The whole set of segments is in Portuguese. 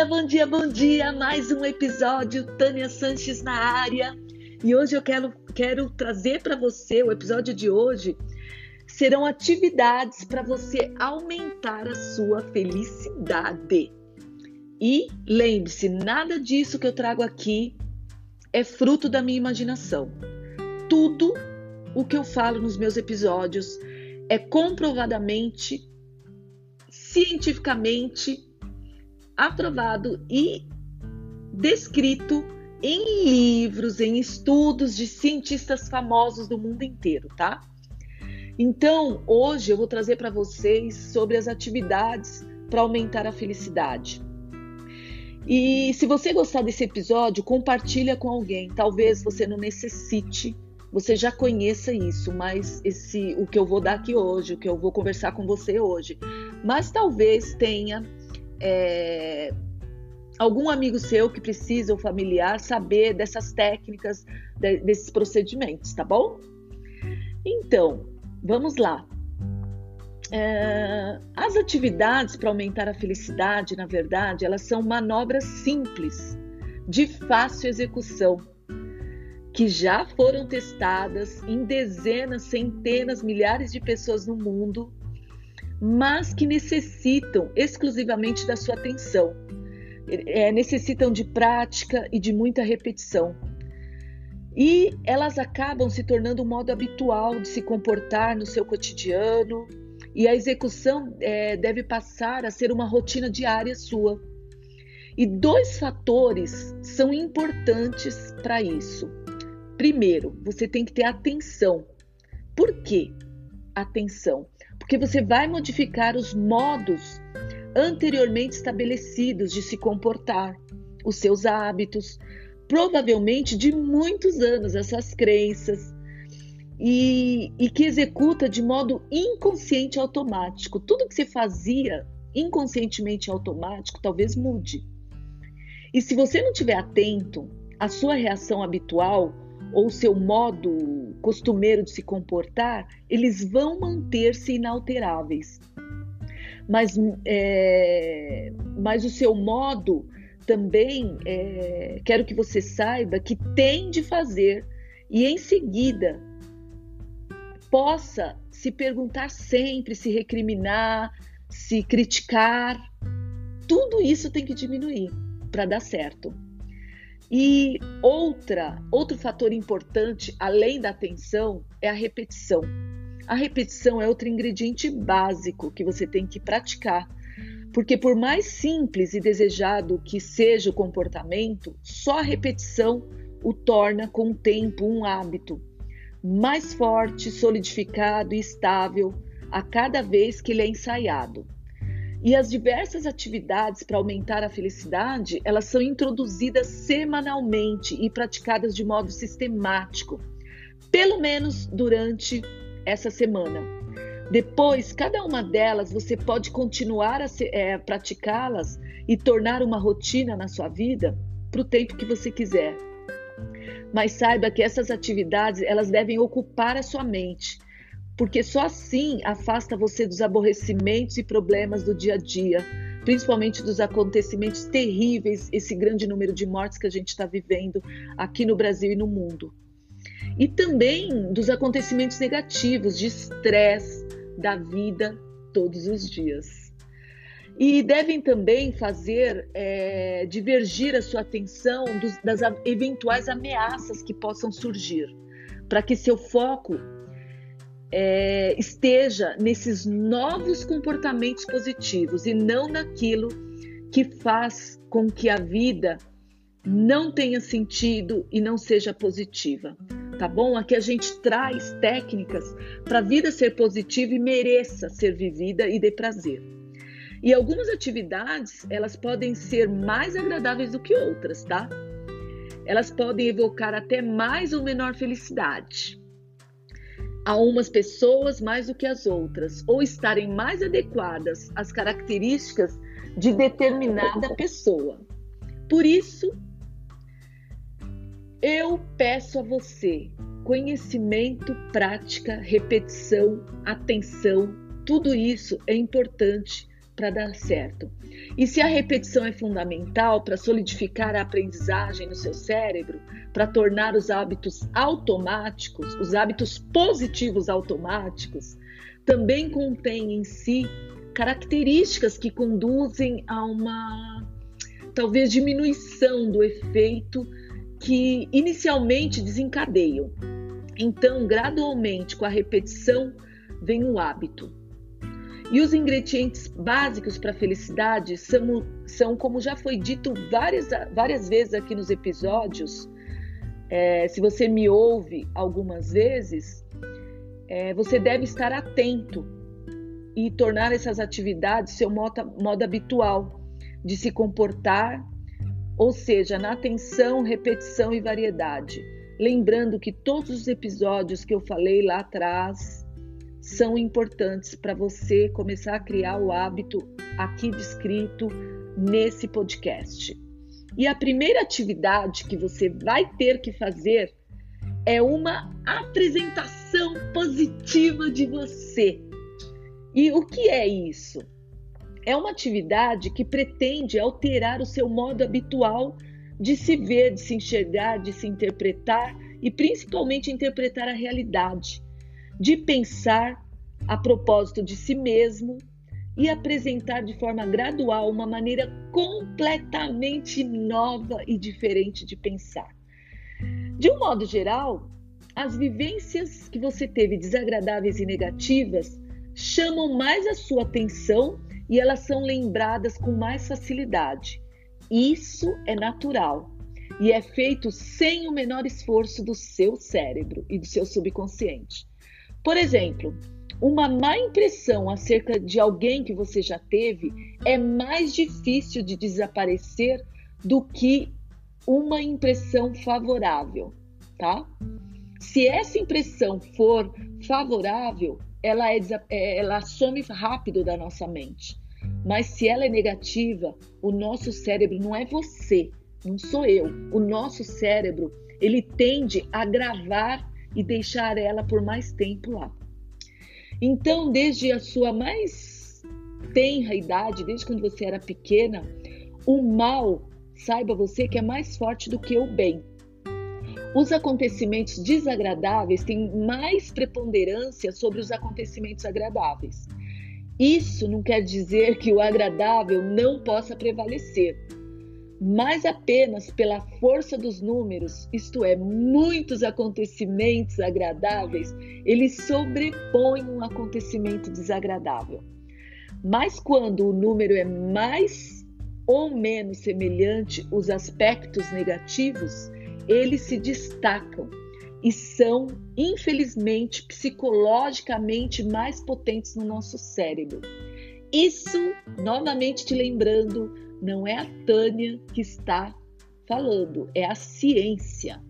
dia, bom dia, bom dia! Mais um episódio, Tânia Sanches na área. E hoje eu quero, quero trazer para você, o episódio de hoje, serão atividades para você aumentar a sua felicidade. E lembre-se, nada disso que eu trago aqui é fruto da minha imaginação. Tudo o que eu falo nos meus episódios é comprovadamente, cientificamente aprovado e descrito em livros, em estudos de cientistas famosos do mundo inteiro, tá? Então, hoje eu vou trazer para vocês sobre as atividades para aumentar a felicidade. E se você gostar desse episódio, compartilha com alguém. Talvez você não necessite, você já conheça isso, mas esse o que eu vou dar aqui hoje, o que eu vou conversar com você hoje, mas talvez tenha é, algum amigo seu que precisa ou familiar saber dessas técnicas, de, desses procedimentos, tá bom? Então, vamos lá. É, as atividades para aumentar a felicidade, na verdade, elas são manobras simples, de fácil execução, que já foram testadas em dezenas, centenas, milhares de pessoas no mundo mas que necessitam exclusivamente da sua atenção. É, necessitam de prática e de muita repetição. E elas acabam se tornando um modo habitual de se comportar no seu cotidiano, e a execução é, deve passar a ser uma rotina diária sua. E dois fatores são importantes para isso. Primeiro, você tem que ter atenção. Por quê? Atenção porque você vai modificar os modos anteriormente estabelecidos de se comportar, os seus hábitos, provavelmente de muitos anos, essas crenças, e, e que executa de modo inconsciente automático. Tudo que você fazia inconscientemente automático talvez mude. E se você não estiver atento, a sua reação habitual ou seu modo costumeiro de se comportar, eles vão manter-se inalteráveis. Mas, é, mas o seu modo também, é, quero que você saiba que tem de fazer e em seguida possa se perguntar sempre, se recriminar, se criticar. Tudo isso tem que diminuir para dar certo. E outra, outro fator importante, além da atenção, é a repetição. A repetição é outro ingrediente básico que você tem que praticar. Porque por mais simples e desejado que seja o comportamento, só a repetição o torna com o tempo um hábito mais forte, solidificado e estável a cada vez que ele é ensaiado. E as diversas atividades para aumentar a felicidade, elas são introduzidas semanalmente e praticadas de modo sistemático, pelo menos durante essa semana. Depois, cada uma delas você pode continuar a é, praticá-las e tornar uma rotina na sua vida para o tempo que você quiser. Mas saiba que essas atividades elas devem ocupar a sua mente porque só assim afasta você dos aborrecimentos e problemas do dia a dia, principalmente dos acontecimentos terríveis, esse grande número de mortes que a gente está vivendo aqui no Brasil e no mundo. E também dos acontecimentos negativos, de estresse da vida todos os dias. E devem também fazer é, divergir a sua atenção dos, das eventuais ameaças que possam surgir, para que seu foco é, esteja nesses novos comportamentos positivos e não naquilo que faz com que a vida não tenha sentido e não seja positiva. Tá bom? Aqui a gente traz técnicas para a vida ser positiva e mereça ser vivida e dê prazer. E algumas atividades, elas podem ser mais agradáveis do que outras, tá? Elas podem evocar até mais ou menor felicidade a umas pessoas mais do que as outras, ou estarem mais adequadas às características de determinada pessoa. Por isso, eu peço a você conhecimento, prática, repetição, atenção, tudo isso é importante para dar certo. E se a repetição é fundamental para solidificar a aprendizagem no seu cérebro, para tornar os hábitos automáticos, os hábitos positivos automáticos, também contém em si características que conduzem a uma talvez diminuição do efeito que inicialmente desencadeiam. Então, gradualmente, com a repetição, vem o hábito. E os ingredientes básicos para a felicidade são, são, como já foi dito várias, várias vezes aqui nos episódios, é, se você me ouve algumas vezes, é, você deve estar atento e tornar essas atividades seu modo, modo habitual de se comportar, ou seja, na atenção, repetição e variedade. Lembrando que todos os episódios que eu falei lá atrás são importantes para você começar a criar o hábito aqui descrito nesse podcast. E a primeira atividade que você vai ter que fazer é uma apresentação positiva de você. E o que é isso? É uma atividade que pretende alterar o seu modo habitual de se ver, de se enxergar, de se interpretar e principalmente interpretar a realidade de pensar a propósito de si mesmo e apresentar de forma gradual uma maneira completamente nova e diferente de pensar. De um modo geral, as vivências que você teve desagradáveis e negativas chamam mais a sua atenção e elas são lembradas com mais facilidade. Isso é natural e é feito sem o menor esforço do seu cérebro e do seu subconsciente. Por exemplo, uma má impressão acerca de alguém que você já teve é mais difícil de desaparecer do que uma impressão favorável, tá? Se essa impressão for favorável, ela, é, é, ela some rápido da nossa mente. Mas se ela é negativa, o nosso cérebro não é você, não sou eu. O nosso cérebro, ele tende a gravar e deixar ela por mais tempo lá. Então, desde a sua mais tenra idade, desde quando você era pequena, o mal, saiba você que é mais forte do que o bem. Os acontecimentos desagradáveis têm mais preponderância sobre os acontecimentos agradáveis. Isso não quer dizer que o agradável não possa prevalecer mas apenas pela força dos números, isto é, muitos acontecimentos agradáveis, ele sobrepõe um acontecimento desagradável. Mas quando o número é mais ou menos semelhante, os aspectos negativos, eles se destacam e são, infelizmente, psicologicamente mais potentes no nosso cérebro. Isso, novamente te lembrando, não é a Tânia que está falando, é a ciência.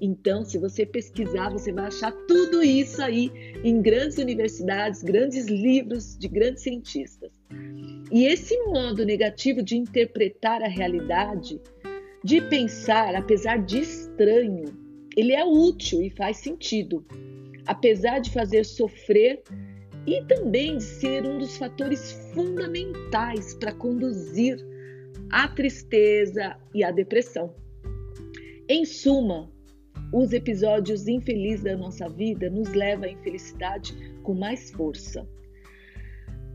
Então, se você pesquisar, você vai achar tudo isso aí em grandes universidades, grandes livros de grandes cientistas. E esse modo negativo de interpretar a realidade, de pensar, apesar de estranho, ele é útil e faz sentido. Apesar de fazer sofrer e também de ser um dos fatores fundamentais para conduzir a tristeza e a depressão. Em suma, os episódios infelizes da nossa vida nos levam à infelicidade com mais força.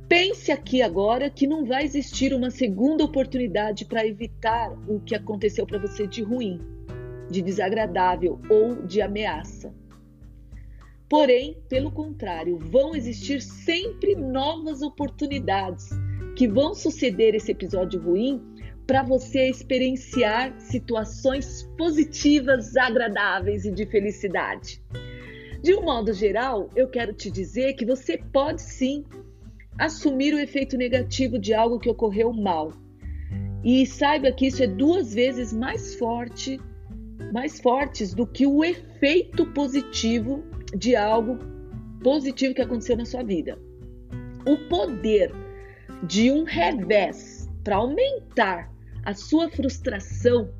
Pense aqui agora que não vai existir uma segunda oportunidade para evitar o que aconteceu para você de ruim, de desagradável ou de ameaça. Porém, pelo contrário, vão existir sempre novas oportunidades que vão suceder esse episódio ruim para você experienciar situações positivas, agradáveis e de felicidade. De um modo geral, eu quero te dizer que você pode sim assumir o efeito negativo de algo que ocorreu mal. E saiba que isso é duas vezes mais forte, mais fortes do que o efeito positivo de algo positivo que aconteceu na sua vida. O poder de um revés para aumentar a sua frustração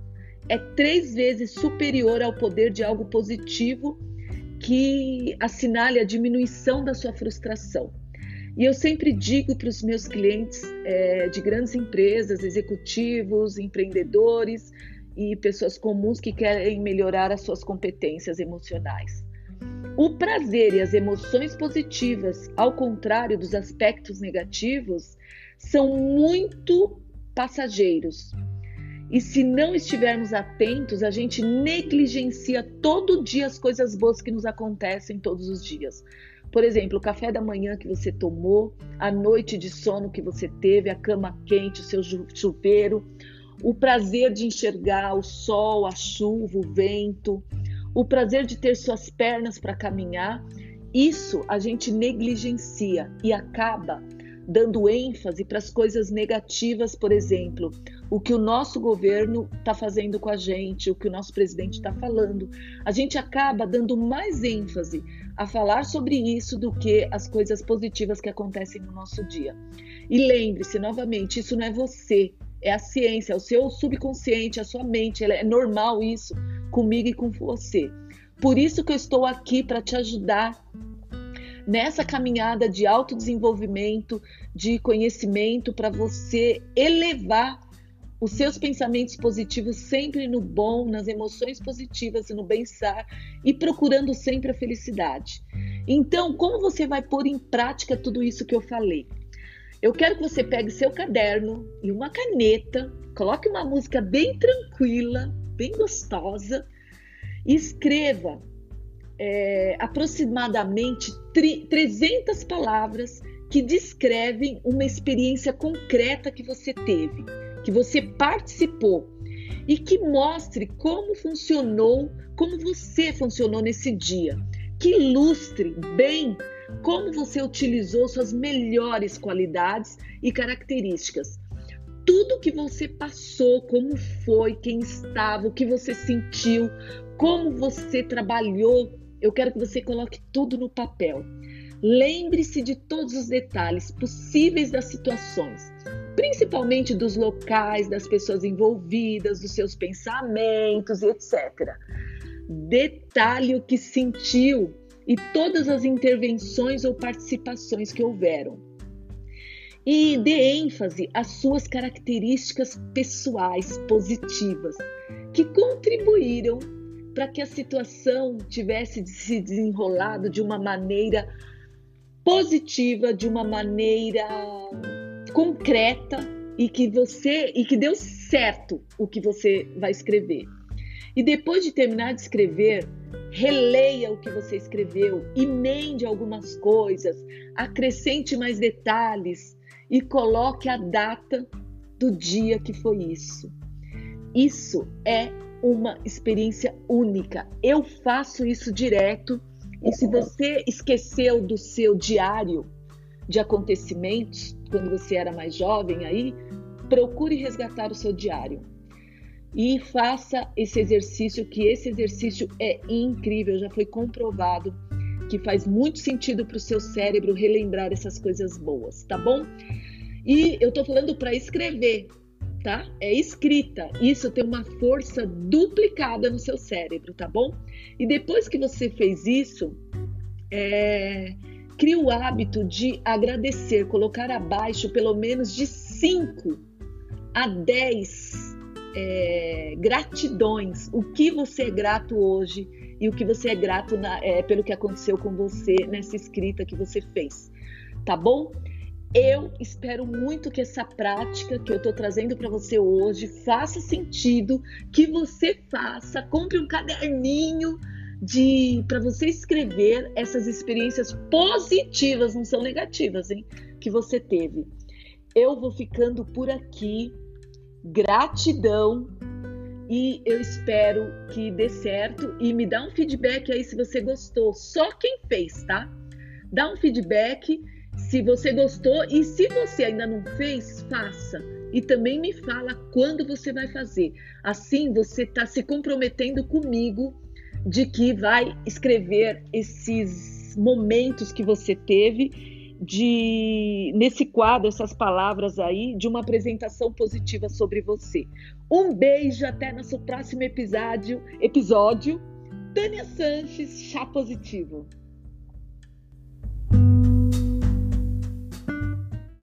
é três vezes superior ao poder de algo positivo que assinale a diminuição da sua frustração. E eu sempre digo para os meus clientes é, de grandes empresas, executivos, empreendedores e pessoas comuns que querem melhorar as suas competências emocionais. O prazer e as emoções positivas, ao contrário dos aspectos negativos, são muito passageiros. E se não estivermos atentos, a gente negligencia todo dia as coisas boas que nos acontecem todos os dias. Por exemplo, o café da manhã que você tomou, a noite de sono que você teve, a cama quente, o seu chuveiro, o prazer de enxergar o sol, a chuva, o vento, o prazer de ter suas pernas para caminhar. Isso a gente negligencia e acaba dando ênfase para as coisas negativas, por exemplo, o que o nosso governo está fazendo com a gente, o que o nosso presidente está falando. A gente acaba dando mais ênfase a falar sobre isso do que as coisas positivas que acontecem no nosso dia. E lembre-se, novamente, isso não é você, é a ciência, é o seu subconsciente, a sua mente. É normal isso comigo e com você. Por isso que eu estou aqui para te ajudar nessa caminhada de autodesenvolvimento, de conhecimento, para você elevar os seus pensamentos positivos sempre no bom, nas emoções positivas e no bem-estar e procurando sempre a felicidade. Então, como você vai pôr em prática tudo isso que eu falei? Eu quero que você pegue seu caderno e uma caneta, coloque uma música bem tranquila, bem gostosa e escreva é, aproximadamente 300 palavras que descrevem uma experiência concreta que você teve, que você participou e que mostre como funcionou, como você funcionou nesse dia, que ilustre bem como você utilizou suas melhores qualidades e características. Tudo que você passou, como foi, quem estava, o que você sentiu, como você trabalhou eu quero que você coloque tudo no papel. Lembre-se de todos os detalhes possíveis das situações, principalmente dos locais, das pessoas envolvidas, dos seus pensamentos, etc. Detalhe o que sentiu e todas as intervenções ou participações que houveram. E dê ênfase às suas características pessoais positivas que contribuíram para que a situação tivesse se desenrolado de uma maneira positiva, de uma maneira concreta e que você e que deu certo o que você vai escrever. E depois de terminar de escrever, releia o que você escreveu, emende algumas coisas, acrescente mais detalhes e coloque a data do dia que foi isso. Isso é uma experiência única. Eu faço isso direto. E se você esqueceu do seu diário de acontecimentos, quando você era mais jovem aí, procure resgatar o seu diário. E faça esse exercício, que esse exercício é incrível, já foi comprovado que faz muito sentido para o seu cérebro relembrar essas coisas boas, tá bom? E eu tô falando para escrever, tá? É escrita. Isso tem uma força duplicada no seu cérebro, tá bom? E depois que você fez isso, é, crie o hábito de agradecer, colocar abaixo pelo menos de 5 a 10 é, gratidões. O que você é grato hoje e o que você é grato na, é, pelo que aconteceu com você nessa escrita que você fez, tá bom? Eu espero muito que essa prática que eu estou trazendo para você hoje faça sentido, que você faça, compre um caderninho de para você escrever essas experiências positivas, não são negativas, hein? Que você teve. Eu vou ficando por aqui. Gratidão e eu espero que dê certo e me dá um feedback aí se você gostou. Só quem fez, tá? Dá um feedback se você gostou e se você ainda não fez, faça. E também me fala quando você vai fazer. Assim você está se comprometendo comigo de que vai escrever esses momentos que você teve de nesse quadro essas palavras aí de uma apresentação positiva sobre você. Um beijo até nosso próximo episódio. Episódio. Tânia Sanches, chá positivo.